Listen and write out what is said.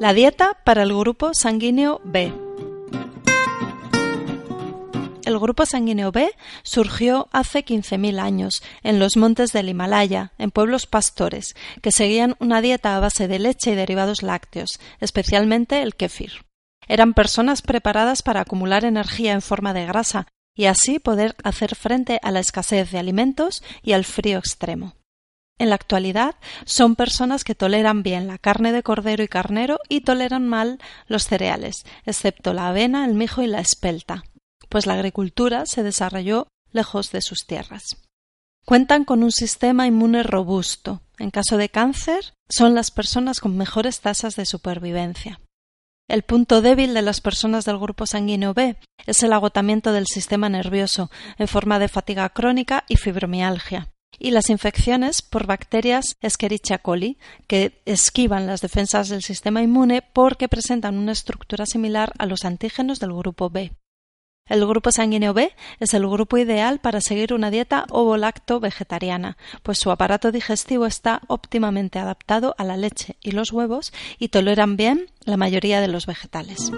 La dieta para el grupo sanguíneo B. El grupo sanguíneo B surgió hace 15.000 años en los montes del Himalaya, en pueblos pastores, que seguían una dieta a base de leche y derivados lácteos, especialmente el kéfir. Eran personas preparadas para acumular energía en forma de grasa y así poder hacer frente a la escasez de alimentos y al frío extremo. En la actualidad son personas que toleran bien la carne de cordero y carnero y toleran mal los cereales, excepto la avena, el mijo y la espelta, pues la agricultura se desarrolló lejos de sus tierras. Cuentan con un sistema inmune robusto. En caso de cáncer, son las personas con mejores tasas de supervivencia. El punto débil de las personas del grupo sanguíneo B es el agotamiento del sistema nervioso en forma de fatiga crónica y fibromialgia y las infecciones por bacterias Escherichia coli, que esquivan las defensas del sistema inmune porque presentan una estructura similar a los antígenos del grupo B. El grupo sanguíneo B es el grupo ideal para seguir una dieta ovo-lacto vegetariana, pues su aparato digestivo está óptimamente adaptado a la leche y los huevos y toleran bien la mayoría de los vegetales.